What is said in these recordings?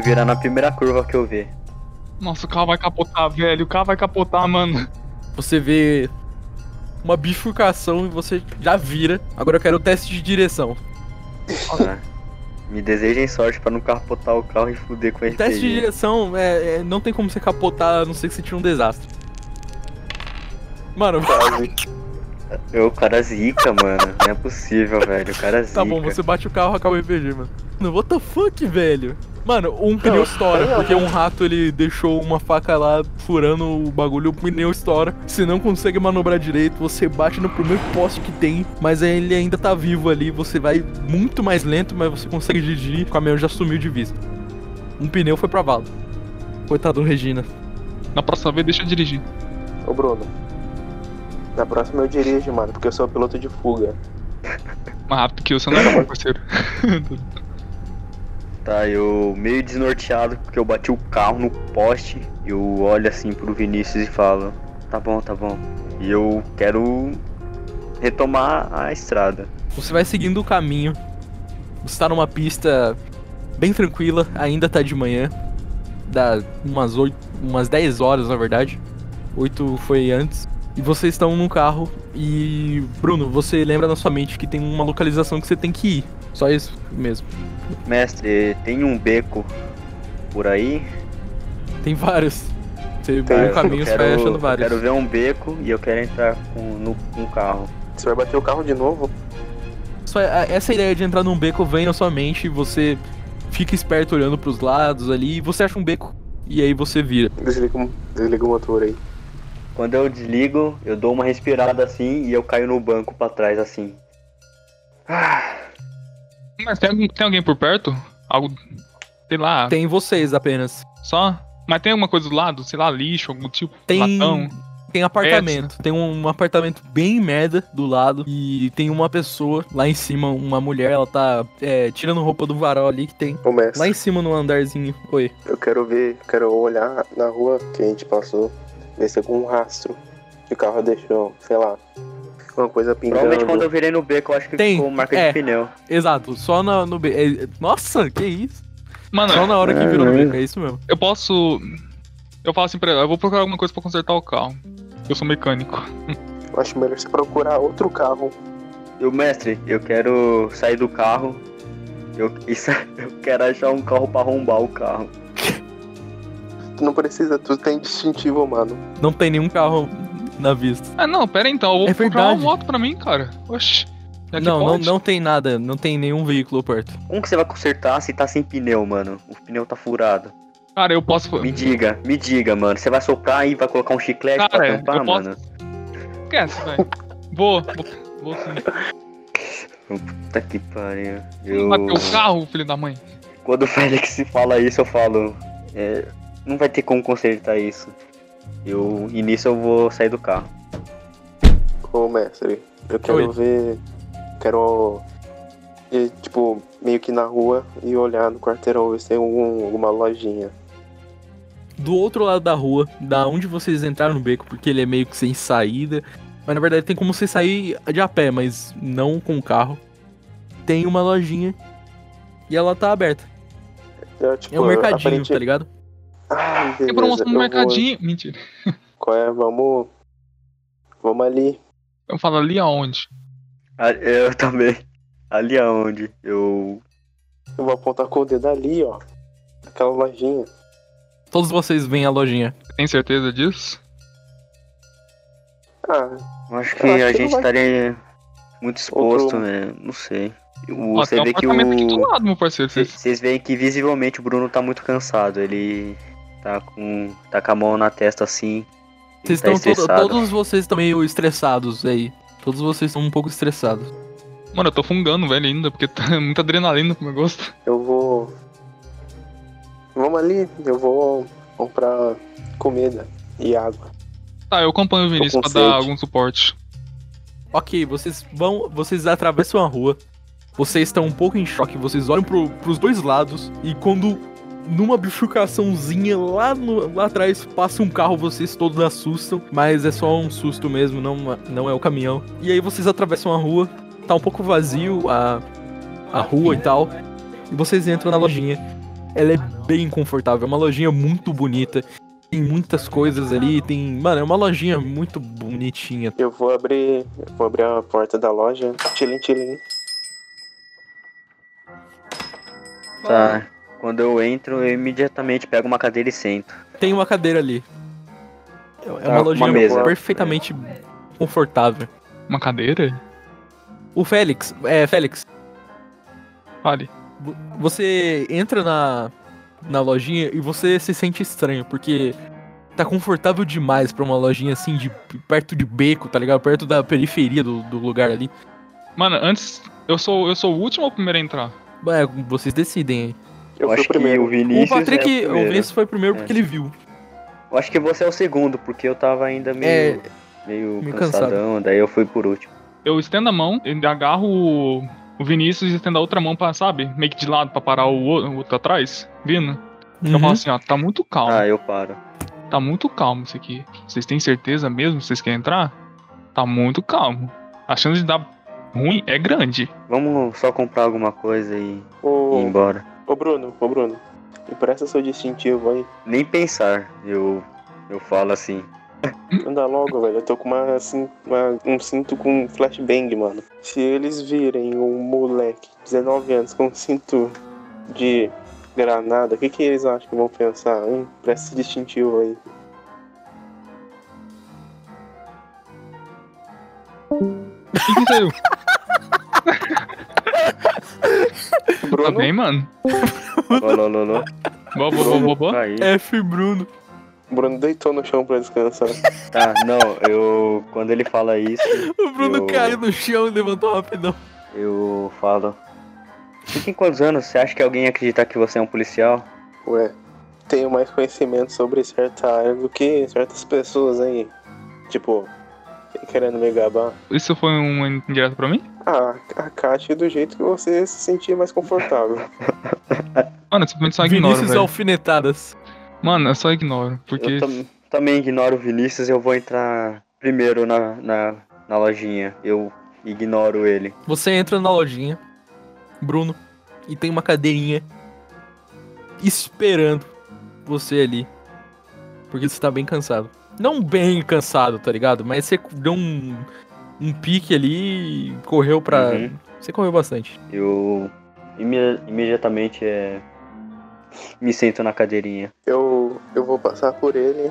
Quero virar na primeira curva que eu ver. Nossa, o carro vai capotar, velho. O carro vai capotar, mano. Você vê uma bifurcação e você já vira. Agora eu quero o teste de direção. Tá? Me desejem sorte pra não capotar o carro e fuder com O ele. teste de direção é, é- não tem como você capotar a não ser que você tire um desastre. Mano, Quase. Eu, o cara zica, mano. Não é possível, velho. O cara zica. tá bom, você bate o carro, acaba o RPG, mano. Mano, what the fuck, velho? Mano, um pneu estoura, porque um rato ele deixou uma faca lá furando o bagulho, o pneu estoura. Você não consegue manobrar direito, você bate no primeiro poste que tem, mas ele ainda tá vivo ali. Você vai muito mais lento, mas você consegue dirigir. O caminhão já sumiu de vista. Um pneu foi pra vala. Coitado do Regina. Na próxima vez, deixa eu dirigir. Ô, Bruno. Na próxima eu dirijo, mano, porque eu sou piloto de fuga. Mais rápido que eu, você não era, meu parceiro. Tá, eu meio desnorteado porque eu bati o carro no poste. Eu olho assim pro Vinícius e falo: Tá bom, tá bom. E eu quero retomar a estrada. Você vai seguindo o caminho. Você tá numa pista bem tranquila, ainda tá de manhã. Dá umas 8, umas 10 horas, na verdade. 8 foi antes. E vocês estão num carro e Bruno, você lembra na sua mente que tem uma localização que você tem que ir. Só isso mesmo. Mestre, tem um beco por aí? Tem vários. Você Tem, vai no eu caminho, você vai achando eu vários. quero ver um beco e eu quero entrar com, no, com o carro. Você vai bater o carro de novo? Só a- essa ideia de entrar num beco vem na sua mente, você fica esperto olhando pros lados ali e você acha um beco e aí você vira. Desliga, o- desliga o motor aí. Quando eu desligo, eu dou uma respirada assim e eu caio no banco pra trás assim. Ah, Mas tem, algum- tem alguém por perto? Algo. Sei lá, Tem vocês apenas. só. Mas tem alguma coisa do lado? Sei lá, lixo, algum tipo. Tem Latão. tem apartamento, tem um, um apartamento bem merda do lado e tem uma pessoa lá em cima, uma mulher, ela tá é, tirando roupa do varal ali que tem Ô, mestre, lá em cima no andarzinho. Oi. eu quero ver, quero olhar na rua que a gente passou, ver se algum rastro que o carro deixou, sei lá, uma coisa pingando. provavelmente quando eu virei no beco, eu acho que Tem, ficou marca é. de pneu. Exato, só na, no be- é, Nossa, que isso? Mano, Só na hora que virou no beco, é isso mesmo. eu posso. Eu falo assim pra ela, eu vou procurar alguma coisa pra consertar o carro. Eu sou mecânico. Eu acho melhor você procurar outro carro. Eu, mestre, eu quero sair do carro. Eu, isso, eu quero achar um carro pra arrombar o carro. Tu não precisa, tu tem distintivo, mano. Não tem nenhum carro na vista. Ah, não, pera então. Eu vou É procurar uma moto pra mim, cara. Oxi. Que Não, não, pode. não tem nada, não tem nenhum veículo perto. Como que você vai consertar se tá sem pneu, mano? O pneu tá furado. Cara, eu posso. Me diga, me diga, mano. Você vai soprar e vai colocar um chiclete pra Cara, tampar, eu posso- mano? Esquece, velho. Vou, vou, vou sim. Puta que pariu. Eu... bateu o carro, filho da mãe. Quando o Félix fala isso, eu falo. é, não vai ter como consertar isso. Eu, e nisso eu vou sair do carro. Ô, mestre, eu quero Oi. ver. Quero ir, tipo, meio que na rua e olhar no quarteirão, ver se tem algum, alguma lojinha. Do outro lado da rua, da onde vocês entraram no beco, porque ele é meio que sem saída. Mas na verdade tem como você sair de a pé, mas não com o carro. Tem uma lojinha. E ela tá aberta. Eu, tipo, É um mercadinho, aparente- tá ligado? Ah, beleza, promoção no mercadinho. Mentira. Vou... Qual é? Vamos. Vamos ali. Eu falo ali aonde? Ah, Eu também. Ali aonde? Eu. Eu vou apontar com o dedo ali, ó. Aquela lojinha. Todos vocês veem a lojinha. Você tem certeza disso? Ah, eu acho que Eu acho a que gente estaria muito exposto, Outro- né? Não sei. O- Ó, Você tem um vê que apartamento aqui do o. lado, meu parceiro. Vocês Vocês- vocês veem que visivelmente o Bruno tá muito cansado. Ele tá com. tá com a mão na testa assim. Vocês tá estão todo- todos vocês estão meio estressados aí. Todos vocês estão um pouco estressados. Mano, eu tô fungando, velho, ainda, porque tá muita adrenalina pro meu gosto. eu vou. Vamos ali, eu vou comprar comida e água. Tá, eu acompanho o Vinícius pra dar sede. algum suporte. Ok, vocês vão. Vocês atravessam a rua. Vocês estão um pouco em choque. Vocês olham pro, pros dois lados. E quando numa bifurcaçãozinha lá, no- lá atrás passa um carro, vocês todos assustam. Mas é só um susto mesmo, não, não é o caminhão. E aí vocês atravessam a rua. Tá um pouco vazio a, a rua e tal. E vocês entram na lojinha. ela é bem confortável. É uma lojinha muito bonita. Tem muitas coisas ali, tem. Mano, é uma lojinha muito bonitinha. Eu vou abrir. Eu vou abrir a porta da loja. Tilim, tilim. Tá. Quando eu entro, eu imediatamente pego uma cadeira e sento. Tem uma cadeira ali. É Tá, uma uma lojinha mesa. perfeitamente confortável. Uma cadeira? O Félix, é, Félix, Fale. vo- você entra na, na lojinha e você se sente estranho, porque tá confortável demais pra uma lojinha assim, de perto de beco, tá ligado? Perto da periferia do, do lugar ali. Mano, antes. Eu sou, eu sou o último ou o primeiro a entrar? É, vocês decidem aí. Eu, Eu, fui acho o primeiro. que o Vinícius. o Patrick, é o, o. Vinícius foi primeiro porque É. ele viu. Eu acho que você é o segundo, porque eu tava ainda É, meio. meio, meio cansadão, daí eu fui por último. Eu estendo a mão, eu agarro o, o Vinícius e estendo a outra mão pra, sabe? Meio que de lado pra parar o, o o outro atrás, vindo. Eu uhum. falo assim, ó, tá muito calmo. Ah, eu paro. Tá muito calmo isso aqui. Vocês têm certeza mesmo? Vocês querem entrar? Tá muito calmo. A chance de dar ruim é grande. Vamos só comprar alguma coisa e ir embora. Ô Bruno, ô Bruno. Empresta seu distintivo aí. Nem pensar, eu. Eu falo assim. Anda logo, velho. Eu tô com uma, assim, uma- um cinto com flashbang, mano. Se eles virem um moleque, 19 anos, com um cinto de granada, o que, que eles acham que vão pensar? Hein? Presta esse distintivo aí. O que que saiu? Bruno, Tá bem, mano? Alô, alô, alô. Boa, boa, boa, boa, boa. Aí. F Bruno. o Bruno deitou no chão pra descansar. Tá, não, eu. Quando ele fala isso, O Bruno Eu- caiu no chão e levantou rapidão. eu falo. Você tem quantos anos? Você acha que alguém ia acreditar que você é um policial? Ué, tenho mais conhecimento sobre certa área do que certas pessoas aí. Tipo, querendo me gabar. Isso foi um indireto pra mim? Ah, a Kátia do jeito que você se sentir mais confortável. Mano, eu simplesmente só ignoro, Vinícius velho. alfinetadas. Mano, eu só ignoro. Porque. Eu tam- também ignoro o Vinícius, eu vou entrar primeiro na, na, na lojinha. Eu ignoro ele. Você entra na lojinha, Bruno, e tem uma cadeirinha esperando você ali. Porque você tá bem cansado. Não bem cansado, tá ligado? Mas você deu um, um pique ali e correu pra. Uhum. Você correu bastante. Eu ime- imediatamente é, me sento na cadeirinha. Eu, eu vou passar por ele.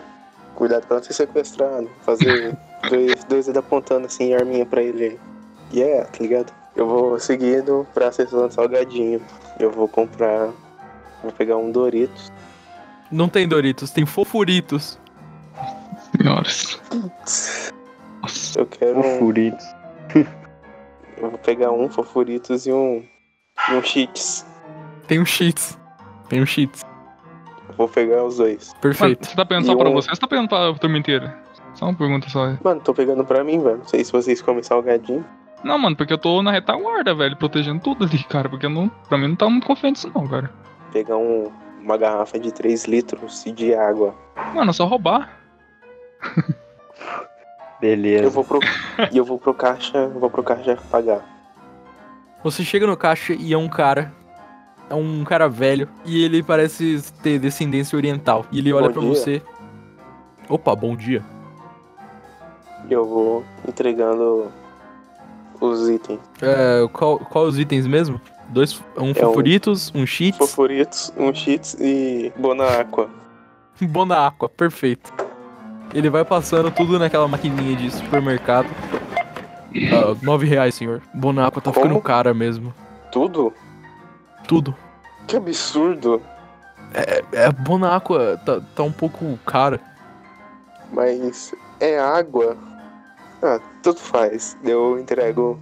Cuidado pra não ser sequestrado. Fazer dois, dois dedos apontando assim, arminha pra ele. Yeah, tá ligado? Eu vou seguindo pra sessão de salgadinho. Eu vou comprar. Vou pegar um Doritos. Não tem Doritos, tem fofuritos. Senhoras. Nossa. Eu quero. Um, Furitos. eu vou pegar um Fofuritos e um. E um Cheats. Tem um cheats. Tem um cheats. Vou pegar os dois. Mano, Perfeito. você tá pegando só E pra um- você ou você tá pegando pra turma inteira? Só uma pergunta só. Mano, tô pegando pra mim, velho. Não sei se vocês comem salgadinho. Não, mano, porque eu tô na retaguarda, velho, protegendo tudo ali, cara. Porque eu não, pra mim não tá muito confiante isso não, cara. Pegar um, uma garrafa de 3 litros de água. Mano, é só roubar. Beleza. Eu vou pro. e eu vou pro caixa. eu Vou pro caixa pagar. Você chega no caixa e é um cara. É um cara velho. E ele parece ter descendência oriental. E ele olha dia. você. Opa, bom dia. Eu vou entregando os itens. É, qual, qual os itens mesmo? Dois, um É um- favoritos, um cheats, Favoritos, um cheats e Bona Aqua. um Bona Aqua, perfeito. Ele vai passando tudo naquela maquininha de supermercado. Nove reais, senhor. Bona Aqua tá Como? ficando cara mesmo. Tudo? Tudo. Que absurdo. É, Bona Aqua tá, tá um pouco cara. Mas é água. Ah, tudo faz. Eu entrego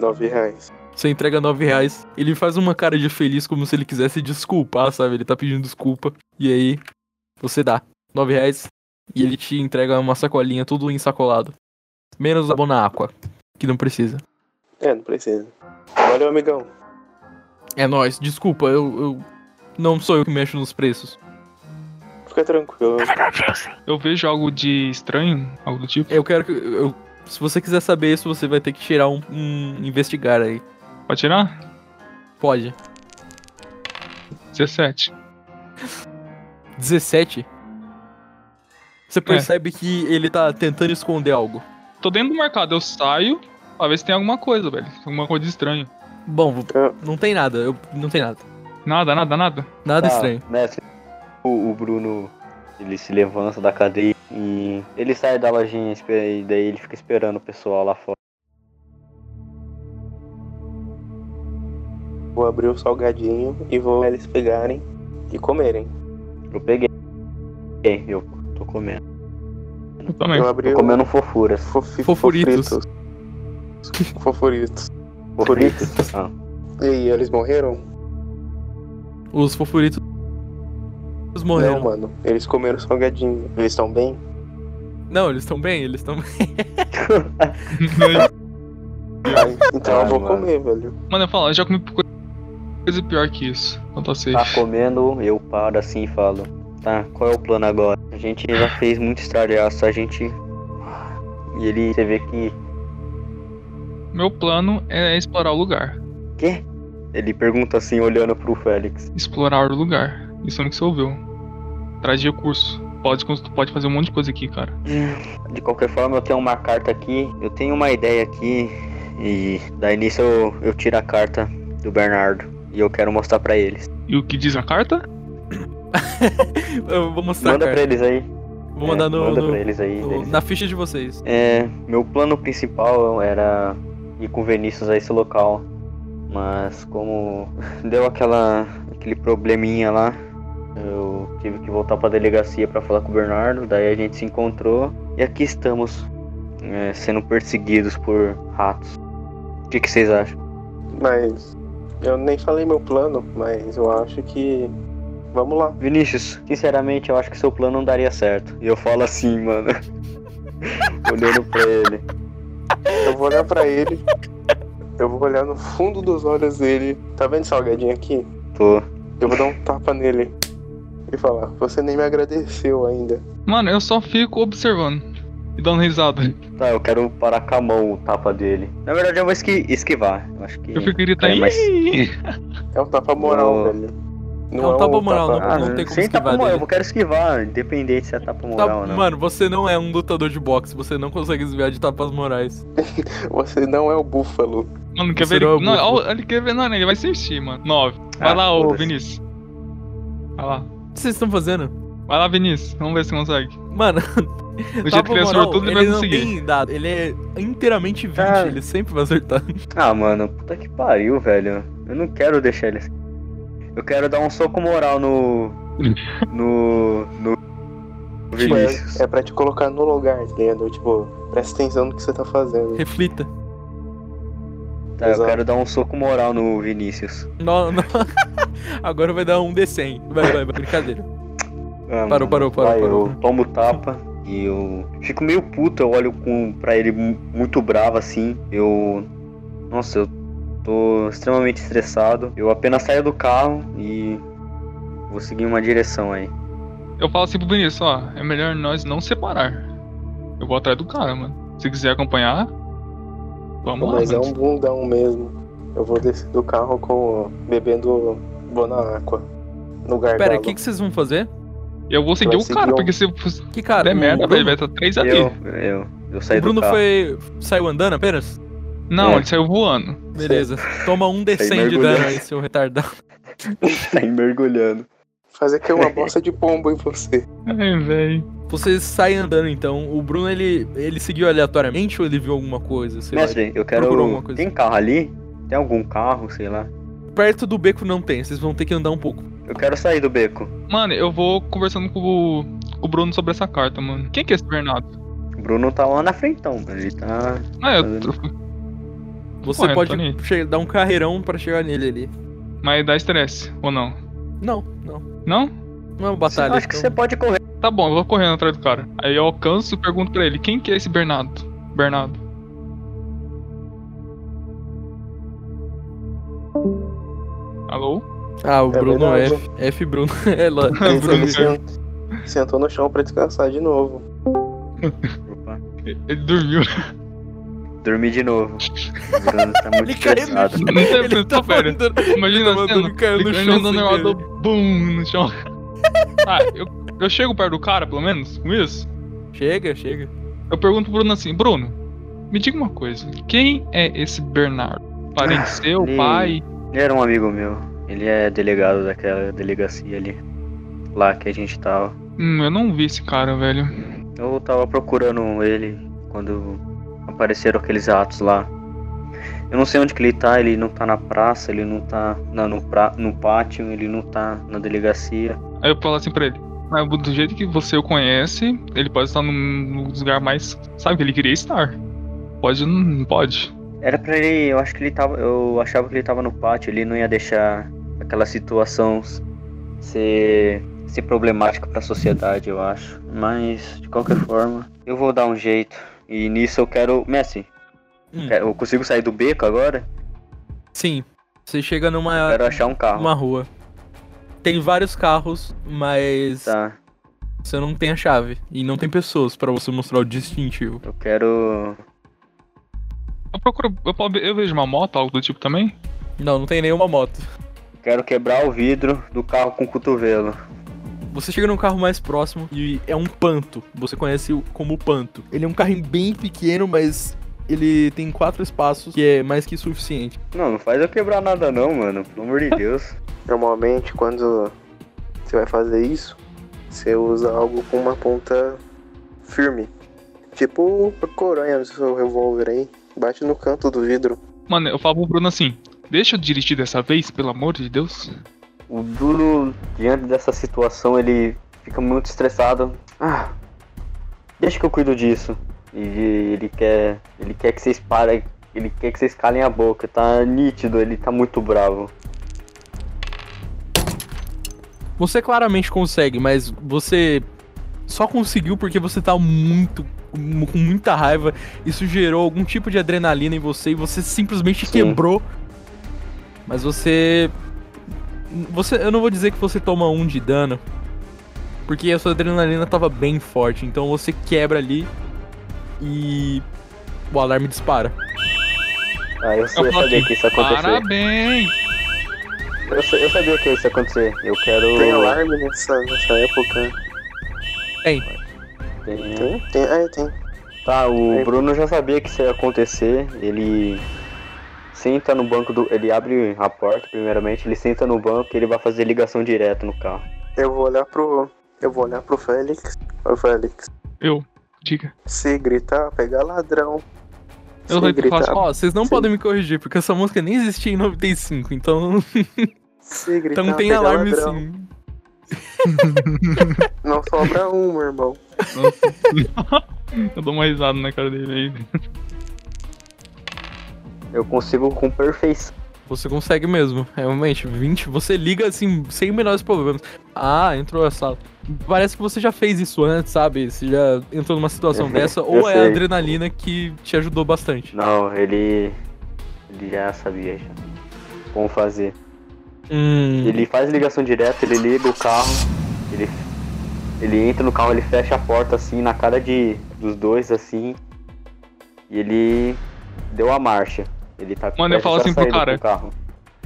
9 reais. Você entrega nove reais. Ele faz uma cara de feliz como se ele quisesse desculpar, sabe? Ele tá pedindo desculpa. E aí, você dá nove reais. E ele te entrega uma sacolinha, tudo ensacolado. Menos a Bona Aqua, que não precisa. É, não precisa. Valeu, amigão. É nóis, desculpa, eu, eu. Não sou eu que mexo nos preços. Fica tranquilo. Eu vejo algo de estranho, algo do tipo. Eu quero que. Eu, se você quiser saber isso, você vai ter que tirar um, um investigar aí. Pode tirar? Pode. 17. 17. Você percebe que ele tá tentando esconder algo. Tô dentro do mercado, eu saio pra ver se tem alguma coisa, velho. Alguma coisa estranha. Bom, não tem nada, eu, não tem nada. Nada, nada, nada. Nada Tá, estranho. Mestre, o, o Bruno, ele se levanta da cadeia e ele sai da lojinha e daí ele fica esperando o pessoal lá fora. Vou abrir o salgadinho e vou eles pegarem e comerem. Eu peguei. Eu comendo. Eu também. Eu abri Tô comendo fofuras. fofi- Fofuritos. fofritos. Fofuritos. Fofuritos? Ah, E aí, eles morreram? Os fofuritos morreram. Não, mano. Eles comeram salgadinho. Eles estão bem? Não, eles estão bem, eles estão bem. Então Ah, eu vou mano. comer, velho. Mano, eu falo, eu já comi co- coisa pior que isso. Quanto a safe. tá comendo, eu paro assim e falo. Tá, qual é o plano agora? A gente já fez muito estralhaço, a gente. E ele, você vê que. Meu plano é explorar o lugar. Quê? Ele pergunta assim, olhando pro Félix. Explorar o lugar. Isso não que você ouviu. Traz recurso. Pode, pode fazer um monte de coisa aqui, cara. De qualquer forma, eu tenho uma carta aqui. Eu tenho uma ideia aqui. E daí nisso eu, eu tiro a carta do Bernardo. E eu quero mostrar pra eles. E o que diz a carta? Eu vou mostrar, Manda cara. pra eles aí. Vou mandar É, no, Manda no- pra eles aí. no- na ficha de vocês. É, meu plano principal era ir com o Vinícius a esse local. Mas como deu aquela aquele probleminha lá, eu tive que voltar pra delegacia pra falar com o Bernardo, daí a gente se encontrou e aqui estamos é, sendo perseguidos por ratos. O que, que vocês acham? Mas eu nem falei meu plano, mas eu acho que. Vamos lá. Vinícius, sinceramente eu acho que seu plano não daria certo. E eu falo assim, mano. Olhando pra ele. Eu vou olhar pra ele. Eu vou olhar no fundo dos olhos dele. Tá vendo salgadinho aqui? Tô. Eu vou dar um tapa nele. E falar, você nem me agradeceu ainda. Mano, eu só fico observando. E dando risada. Tá, eu quero parar com a mão o tapa dele. Na verdade eu vou esqui- esquivar. Eu acho que. Eu fico gritando. É, mas-! É um tapa moral, Não. velho. É um tapa moral, tapa- não- Ah, tem como sem esquivar tapa moral, dele. eu quero esquivar, independente se é tapa Tá, moral ou não. mano, você não é um lutador de boxe, você não consegue desviar de tapas morais. Você não é o búfalo. Mano, quer Você ver? não é Ele... Não, ó, ele quer ver, não, ele vai assistir, mano. 9. Vai Ah, lá, ô. Vinícius. Vai lá. O que vocês estão fazendo? Vai lá, Vinícius. Vamos ver se consegue. Mano, Do jeito tapa que ele é sortudo, ele ele vai não conseguir. tem dado, ele é inteiramente 20, Ah. ele sempre vai acertar. Ah, mano, puta que pariu, velho. Eu não quero deixar ele assim. Eu quero dar um soco moral no. no. no. Vinícius. é, é pra te colocar no lugar, tá ligado? Tipo, presta atenção no que você tá fazendo. Reflita. Tá, eu exato. quero dar um soco moral no Vinícius. Não, não. Agora vai dar um D100. Vai, vai, vai, brincadeira. Ah, Parou, parou, parou, vai, parou. Eu tomo tapa e eu fico meio puto, eu olho com, pra ele mu- muito bravo assim. Eu. Nossa, eu tô extremamente estressado. Eu apenas saio do carro e vou seguir uma direção aí. Eu falo assim pro Vinícius, ó, é melhor nós não separar. Eu vou atrás do cara, mano. Se quiser acompanhar, vamos lá. Mas é mano. um bundão mesmo. Eu vou descer do carro com. bebendo Bona Aqua. No gargalo. Pera, o que, que vocês vão fazer? Eu vou seguir o cara, um- porque se Que cara? der o merda, Bruno, velho, vai estar 3 ali. Eu, eu, eu saí o Bruno do carro. foi. saiu andando apenas? Não, É. ele saiu voando. Beleza. Toma um D100 de mergulhando. dano aí, seu retardado. Saí mergulhando. Fazer que é uma bosta de pombo em você. Ai, velho. Vocês saem andando então. O Bruno ele, ele seguiu aleatoriamente ou ele viu alguma coisa? Sei lá? Mestre, eu procurou alguma quero. coisa. Tem carro ali? Tem algum carro, sei lá? Perto do beco não tem, vocês vão ter que andar um pouco. Eu quero sair do beco. Mano, eu vou conversando com o, o Bruno sobre essa carta, mano. Quem que é esse Bernardo? O Bruno tá lá na frentão, mano. Ele tá. Ah, eu. Fazendo- Você Correto, pode Tony. che- dar um carreirão pra chegar nele ali. Mas dá estresse, ou não? Não, não. Não? Não é uma batalha. Acho que então- você pode correr. Tá bom, eu vou correndo atrás do cara. Aí eu alcanço e pergunto pra ele, quem que é esse Bernardo? Bernardo. Alô? Ah, o É Bruno verdade. F. F Bruno. É lá. Bruno. sent- sentou no chão pra descansar de novo. Opa. Ele dormiu. Dormir de novo. O Bruno tá muito Ele caiu no tem Ele ele tá mandando- Imagina ele tá mandando cair no Ele chão bum no chão. Ah, eu, eu chego perto do cara, pelo menos, com isso. Chega, chega. Eu pergunto pro Bruno assim, Bruno, me diga uma coisa. Quem é esse Bernardo? Parente seu, ele- pai? Ele era um amigo meu. Ele é delegado daquela delegacia ali. Lá que a gente tava. Hum, eu não vi esse cara, velho. Eu tava procurando ele quando apareceram aqueles atos lá. Eu não sei onde que ele tá, ele não tá na praça, ele não tá na- no, pra, no pátio, ele não tá na delegacia. Aí eu falo assim pra ele. "Ah, do jeito que você o conhece, ele pode estar num, num lugar mais. Sabe que ele queria estar. Pode, não pode. Era pra ele, eu acho que ele tava. Eu achava que ele tava no pátio, ele não ia deixar aquela situação ser, ser problemática pra sociedade, eu acho. Mas, de qualquer forma, eu vou dar um jeito. E nisso eu quero. Messi, Hum. eu consigo sair do beco agora? Sim. Você chega Eu numa, quero achar um carro. numa rua. Tem vários carros, mas Tá. você não tem a chave. E não tem pessoas pra você mostrar o distintivo. Eu quero. Eu procuro. Eu, eu vejo uma moto, algo do tipo também. Não, não tem nenhuma moto. Quero quebrar o vidro do carro com o cotovelo. Você chega num carro mais próximo e é um panto. Você conhece o- como panto. Ele é um carrinho bem pequeno, mas ele tem quatro espaços, que é mais que suficiente. Não, não faz eu quebrar nada não, mano. Pelo amor de Deus. Normalmente, quando você vai fazer isso, você usa algo com uma ponta firme. Tipo a coronha do seu revólver aí. Bate no canto do vidro. Mano, eu falo pro Bruno assim: Deixa eu dirigir dessa vez, pelo amor de Deus. O Bruno, diante dessa situação, ele fica muito estressado. Ah, deixa que eu cuido disso. E ele quer, ele quer que vocês parem, ele quer que vocês calem a boca. Tá nítido, ele tá muito bravo. Você claramente consegue, mas você só conseguiu porque você tá muito com muita raiva. Isso gerou algum tipo de adrenalina em você e você simplesmente Sim. quebrou. Mas você você eu não vou dizer que você toma um de dano, porque a sua adrenalina tava bem forte, então você quebra ali e o alarme dispara. Ah, eu, Eu sabia assim, que isso ia acontecer. Parabéns! Eu, eu sabia que isso ia acontecer. Eu quero. Tem alarme nessa, nessa época? Tem. Tem? Tem, é, tem. Tá, o Aí. Bruno já sabia que isso ia acontecer. Ele senta no banco do. Ele abre a porta, primeiramente. Ele senta no banco e ele vai fazer ligação direto no carro. Eu vou olhar pro. Eu vou olhar pro Félix. Ô Félix, Eu, diga. se gritar, pegar ladrão. Eu se vou gritar, Ó, vocês não Sim. podem me corrigir, porque essa música nem existia em 95, então, se gritar, então tem pegar alarme ladrão. sim. Não sobra um, meu irmão. Nossa. eu dou uma risada na cara dele aí. Eu consigo com perfeição. Você consegue mesmo, realmente. 20, você liga assim, sem menores problemas. Ah, entrou a sala. Parece que você já fez isso antes, sabe? Você já entrou numa situação dessa, ou é a sei. adrenalina que te ajudou bastante. Não, ele. Ele já sabia já. Como fazer. Hum, Ele faz ligação direta, ele liga o carro, ele. Ele entra no carro, ele fecha a porta assim na cara de dos dois assim. E ele deu a marcha. Ele tá Mano, eu falo assim pro cara. carro.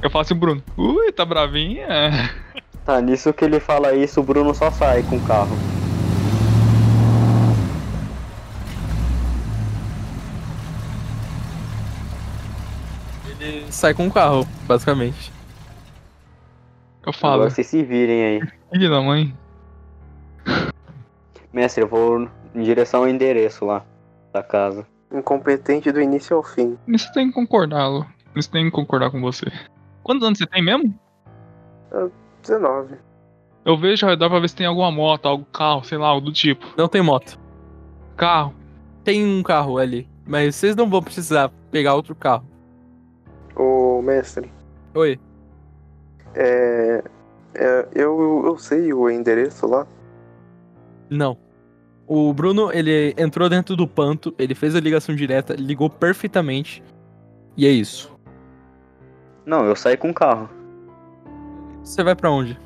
Eu falo assim, Bruno, ui, tá bravinha? Tá, nisso que ele fala isso, o Bruno só sai com o carro. ele sai com o carro, basicamente. Eu falo, Agora vocês se virem aí. filho da mãe. Mestre, eu vou em direção ao endereço lá da casa. Incompetente do início ao fim. Isso tem que concordar, Lu. Isso tem que concordar com você. Quantos anos você tem mesmo? 19. Eu vejo ao redor pra ver se tem alguma moto, algum carro, sei lá, algo do tipo. Não tem moto. Carro. Tem um carro ali, mas vocês não vão precisar pegar outro carro. Ô, mestre, Oi. é. é, eu, eu sei o endereço lá. Não. O Bruno, ele entrou dentro do panto, ele fez a ligação direta, ligou perfeitamente. E é isso. Não, eu saí com o carro. Você vai pra onde?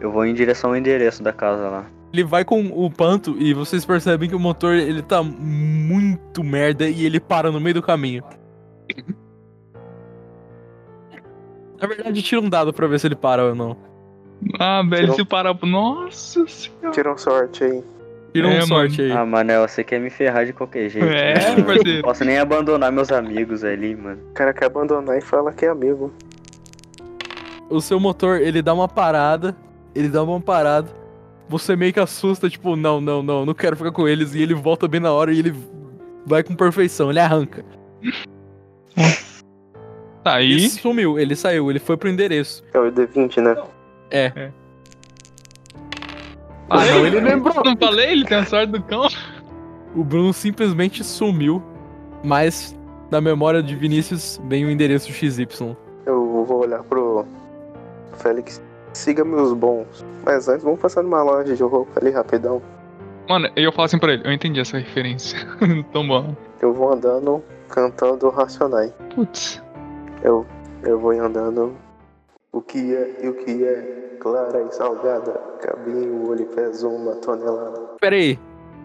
Eu vou em direção ao endereço da casa lá. Ele vai com o panto e vocês percebem que o motor ele tá muito merda e ele para no meio do caminho. Na verdade, tira um dado pra ver se ele para ou não. Ah, velho, Tirou. se parar. Nossa senhora. Tira um sorte aí. Tira É, um sorte aí. Ah, Manel, você quer me ferrar de qualquer jeito. É, né, mano? parceiro. Não posso nem abandonar meus amigos ali, mano. O cara quer abandonar e fala que é amigo. O seu motor, ele dá uma parada. Ele dá uma parada. Você meio que assusta, tipo, não, não, não, não quero ficar com eles. E ele volta bem na hora e ele vai com perfeição, ele arranca. Tá Ele aí. sumiu, ele saiu, ele foi pro endereço. É o D20, né? É. Ah, não, ele lembrou. Não falei? Ele tem a sorte do cão. O Bruno simplesmente sumiu, mas na memória de Vinícius vem o endereço XY. Eu vou olhar pro Félix. Siga meus bons. Mas antes, vamos passar numa loja de roupa ali rapidão. Mano, eu falo assim pra ele. Eu entendi essa referência. Tão bom. Eu vou andando cantando Racionais. Putz. Eu, eu vou andando. O que é e o que é clara e salgada. Cabinho, olho pesa uma tonelada. Pera aí,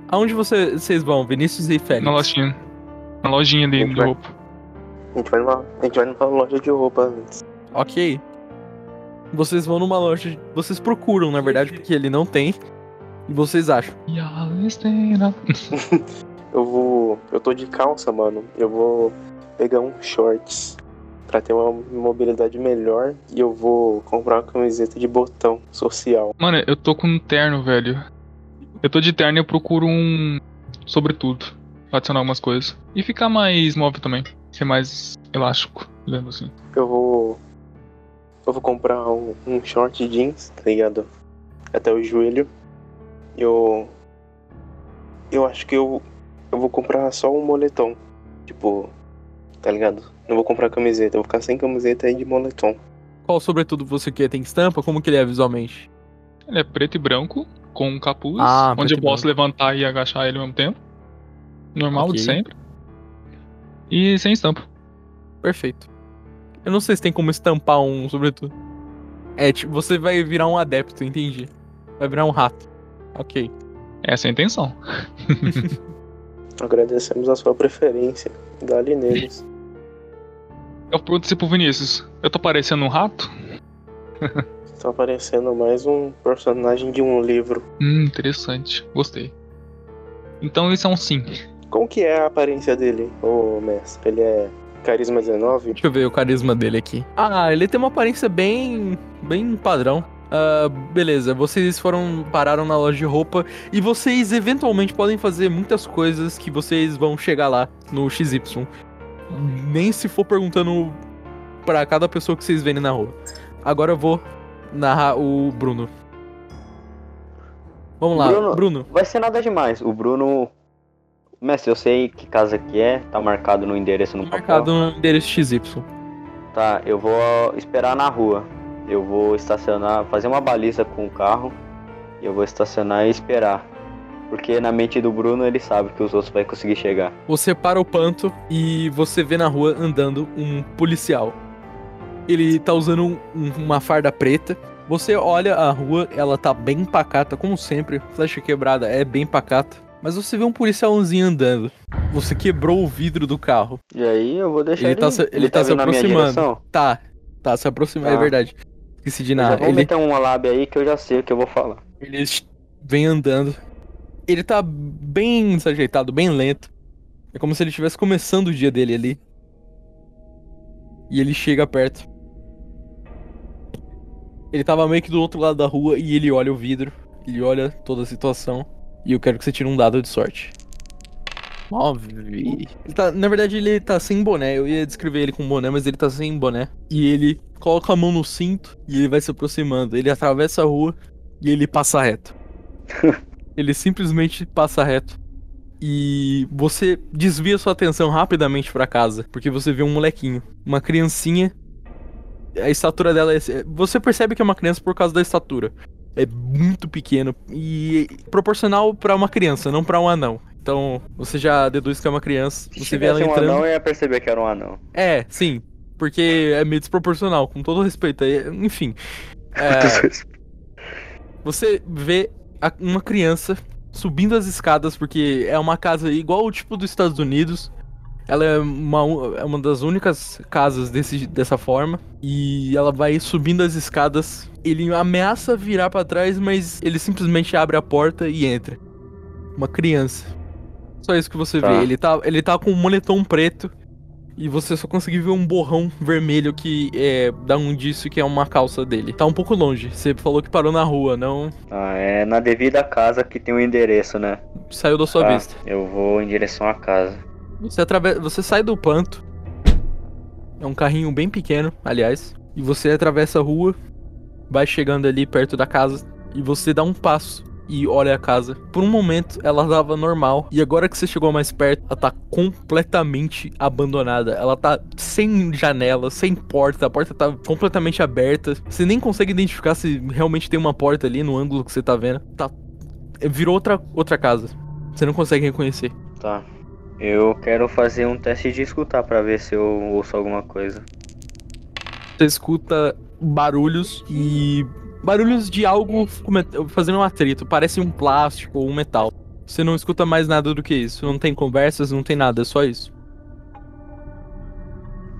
aonde você- vocês vão, Vinícius e Félix? Na lojinha. Na lojinha ali de Vai. roupa. A gente vai numa, a gente vai numa loja de roupa antes. Ok. Vocês vão numa loja, de- vocês procuram, na verdade, porque ele não tem. E vocês acham. Eu vou. Eu tô de calça, mano. Eu vou pegar um shorts pra ter uma mobilidade melhor. E eu vou comprar uma camiseta de botão social. Mano, eu tô com um terno, velho. Eu tô de terno e eu procuro um. Sobretudo. Pra adicionar algumas coisas. E ficar mais móvel também. Ser mais elástico, lembro assim. Eu vou. Eu vou comprar um, um short jeans, tá ligado? Até o joelho. Eu. Eu acho que eu. Eu vou comprar só um moletom. Tipo. Tá ligado? Não vou comprar camiseta, eu vou ficar sem camiseta e de moletom. Qual sobretudo você quer? Tem estampa? Como que ele é visualmente? Ele é preto e branco, com um capuz, Ah, onde eu posso levantar e agachar ele ao mesmo tempo. Normal, Ok. de sempre. E sem estampa. Perfeito. Eu não sei se tem como estampar um sobretudo. É, tipo, você vai virar um adepto, entendi. Vai virar um rato. Ok. Essa é a intenção. Agradecemos a sua preferência. Dá-lhe neles. Eu pergunto se pro Vinícius, eu tô parecendo um rato? Tá aparecendo mais um personagem de um livro. Hum, interessante. Gostei. Então isso é um sim. Como que é a aparência dele, ô mestre? Ele é carisma 19? Deixa eu ver o carisma dele aqui. Ah, ele tem uma aparência bem. bem padrão. Ah, beleza, vocês foram. pararam na loja de roupa e vocês eventualmente podem fazer muitas coisas que vocês vão chegar lá no XY. Nem se for perguntando pra cada pessoa que vocês verem na rua. Agora eu vou narrar o Bruno. Vamos lá, Bruno. Bruno. Vai ser nada demais. O Bruno. Mestre, eu sei que casa que é, tá marcado no endereço no papel. Marcado no endereço XY. Tá, eu vou esperar na rua. Eu vou estacionar, fazer uma baliza com o carro. E eu vou estacionar e esperar. Porque na mente do Bruno ele sabe que os outros vai conseguir chegar. Você para o panto e você vê na rua andando um policial. Ele tá usando um- um- uma farda preta. Você olha a rua, ela tá bem pacata, como sempre. Flecha quebrada é bem pacata. Mas você vê um policialzinho andando. Você quebrou o vidro do carro. E aí eu vou deixar Ele ele. tá se- ele tá se vindo na minha aproximando. Tá, tá se aproximando, é Tá. verdade. Esqueci de narrar. vou Ele, meter uma lábia aí que eu já sei o que eu vou falar. ele vem andando. Ele tá bem desajeitado, bem lento. É como se ele estivesse começando o dia dele ali. E ele chega perto. Ele tava meio que do outro lado da rua e ele olha o vidro. Ele olha toda a situação. E eu quero que você tire um dado de sorte. 9. Ele tá, na verdade, ele tá sem boné. Eu ia descrever ele com boné, mas ele tá sem boné. E ele coloca a mão no cinto e ele vai se aproximando. Ele atravessa a rua e ele passa reto. ele simplesmente passa reto. E você desvia sua atenção rapidamente pra casa, porque você vê um molequinho, uma criancinha. A estatura dela é. Você percebe que é uma criança por causa da estatura. É muito pequeno e proporcional pra uma criança, não pra um anão. Então, você já deduz que é uma criança. Se Você vê ela tivesse um entrando. anão, eu ia perceber que era um anão. É, sim. Porque é meio desproporcional, com todo respeito. Enfim. É, você vê uma criança subindo as escadas, porque é uma casa igual o tipo dos Estados Unidos. Ela é uma, é uma das únicas casas desse, dessa forma. E ela vai subindo as escadas. Ele ameaça virar pra trás, mas ele simplesmente abre a porta e entra. Uma criança. Só isso que você Tá. vê. Ele tá, ele tá com um moletom preto. E você só consegue ver um borrão vermelho que é, dá um indício que é uma calça dele. Tá um pouco longe. Você falou que parou na rua, não Ah, é na devida casa que tem o endereço, né? saiu da sua Tá, vista. Eu vou em direção à casa. Você, atrave... você sai do planto. É um carrinho bem pequeno, aliás. E você atravessa a rua, vai chegando ali perto da casa. E você dá um passo e olha a casa. Por um momento ela tava normal. E agora que você chegou mais perto, ela tá completamente abandonada. Ela tá sem janela, sem porta. A porta tá completamente aberta. Você nem consegue identificar se realmente tem uma porta ali no ângulo que você tá vendo. Tá. Virou outra, outra casa. Você não consegue reconhecer. Tá. Eu quero fazer um teste de escutar pra ver se eu ouço alguma coisa. Você escuta barulhos e. barulhos de algo fazendo um atrito. Parece um plástico ou um metal. Você não escuta mais nada do que isso. Não tem conversas, não tem nada, é só isso.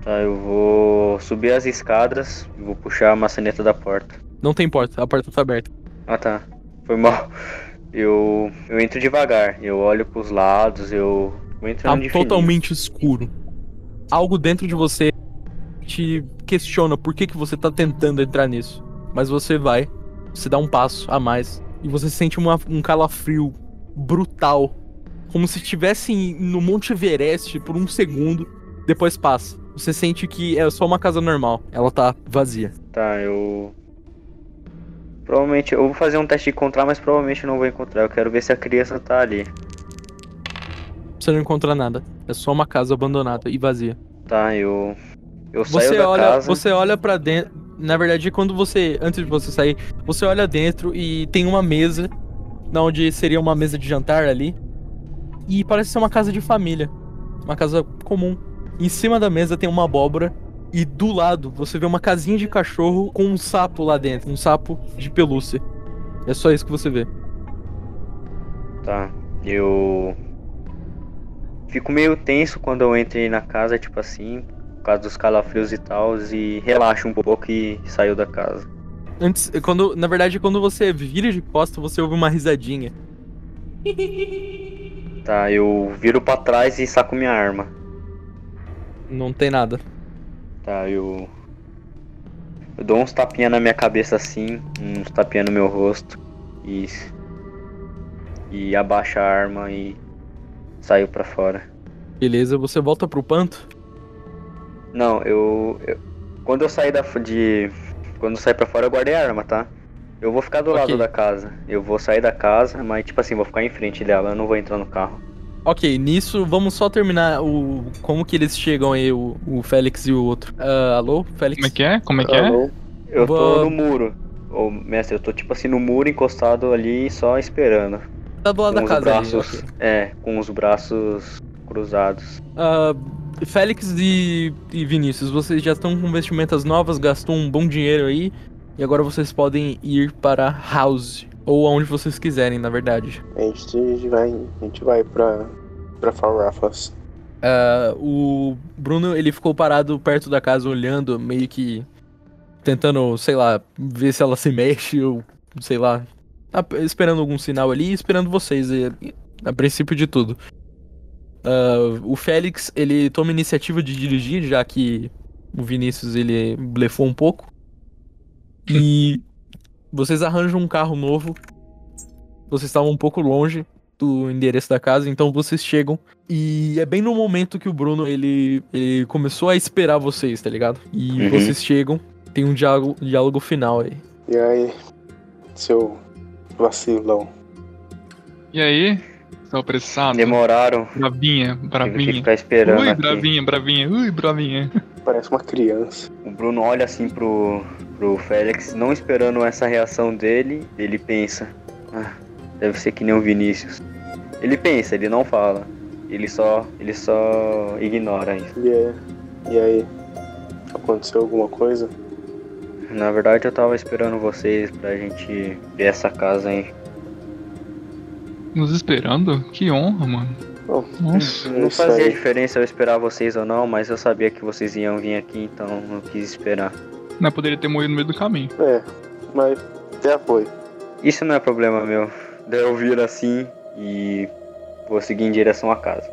Tá, eu vou subir as escadas e vou puxar a maçaneta da porta. Não tem porta, a porta tá aberta. Ah tá. Foi mal. Eu. Eu entro devagar. Eu olho pros lados, eu. Tá entrando de fininho. totalmente escuro. Algo dentro de você te questiona por que, que você tá tentando entrar nisso. Mas você vai, você dá um passo a mais e você sente uma- um calafrio brutal. Como se estivesse no Monte Everest por um segundo, depois passa. Você sente que é só uma casa normal, ela tá vazia. Tá, eu. Provavelmente eu vou fazer um teste de encontrar, mas provavelmente eu não vou encontrar. Eu quero ver se a criança tá ali. Você não encontra nada. É só uma casa abandonada e vazia. Tá, eu. Eu saio Você da olha, casa. você olha para dentro. Na verdade, quando você, antes de você sair, você olha dentro e tem uma mesa, na onde seria uma mesa de jantar ali, e parece ser uma casa de família, uma casa comum. Em cima da mesa tem uma abóbora e do lado você vê uma casinha de cachorro com um sapo lá dentro, um sapo de pelúcia. É só isso que você vê. Tá, eu. Fico meio tenso quando eu entrei na casa, tipo assim, causa dos calafrios e tal, e relaxo um pouco e saio da casa. Antes, quando, na verdade, quando você vira de costa, você ouve uma risadinha. Tá, eu viro pra trás e saco minha arma. Não tem nada. Tá, eu. Eu dou uns tapinha na minha cabeça assim, uns tapinha no meu rosto e. E abaixo a arma e saio pra fora. Beleza, você volta pro panto? Não, eu, eu- Quando eu sair da, f- de. Quando eu sair pra fora, eu guardei a arma, tá? Eu vou ficar do Ok. lado da casa. Eu vou sair da casa, mas tipo assim, vou ficar em frente dela, eu não vou entrar no carro. Ok, nisso vamos só terminar o. Como que eles chegam aí, o, o Félix e o outro. Ah, alô, Félix? Como é que é? Como é que é? Alô? Eu tô no muro. Ô, mestre, eu tô tipo assim no muro encostado ali, só esperando. Tá do lado com da os casa braços. ali. ok. É, com os braços cruzados. Ah, Félix e, e Vinícius, vocês já estão com vestimentas novas, gastou um bom dinheiro aí. E agora vocês podem ir para House. Ou aonde vocês quiserem, na verdade. A gente vai, a gente vai pra, pra Farrafas. Ah, o Bruno, ele ficou parado perto da casa, olhando, meio que tentando, sei lá, ver se ela se mexe ou, sei lá, esperando algum sinal ali e esperando vocês, a princípio de tudo. Ah, o Félix, ele toma iniciativa de dirigir, já que o Vinícius, ele blefou um pouco. E vocês arranjam um carro novo. Vocês estavam um pouco longe do endereço da casa, então vocês chegam e é bem no momento que o Bruno ele, ele começou a esperar vocês, tá ligado? E Uhum. vocês chegam, tem um diálogo, diálogo final aí. E aí, seu vacilão? E aí? Seu apressado? Demoraram, Bravinha, tive que bravinha. ficar esperando Ui, aqui. bravinha, bravinha. Ui, bravinha. Parece uma criança. O Bruno olha assim pro, pro Félix, não esperando essa reação dele, ele pensa, ah, deve ser que nem o Vinícius. Ele pensa, ele não fala. Ele só. ele só ignora isso. E, é, e aí, aconteceu alguma coisa? Na verdade eu tava esperando vocês pra gente ver essa casa aí. Nos esperando? Que honra, mano. Bom, Nossa. Não fazia aí. diferença eu esperar vocês ou não, mas eu sabia que vocês iam vir aqui, então não quis esperar. Não poderia ter morrido no meio do caminho. é, mas tem apoio. Isso não é problema meu. Daí eu viro assim e vou seguir em direção à casa.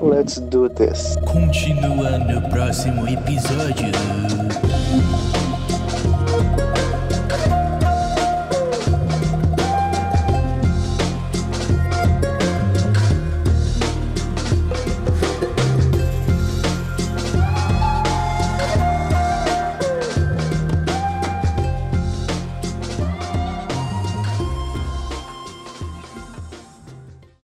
Let's do this. Continua no próximo episódio.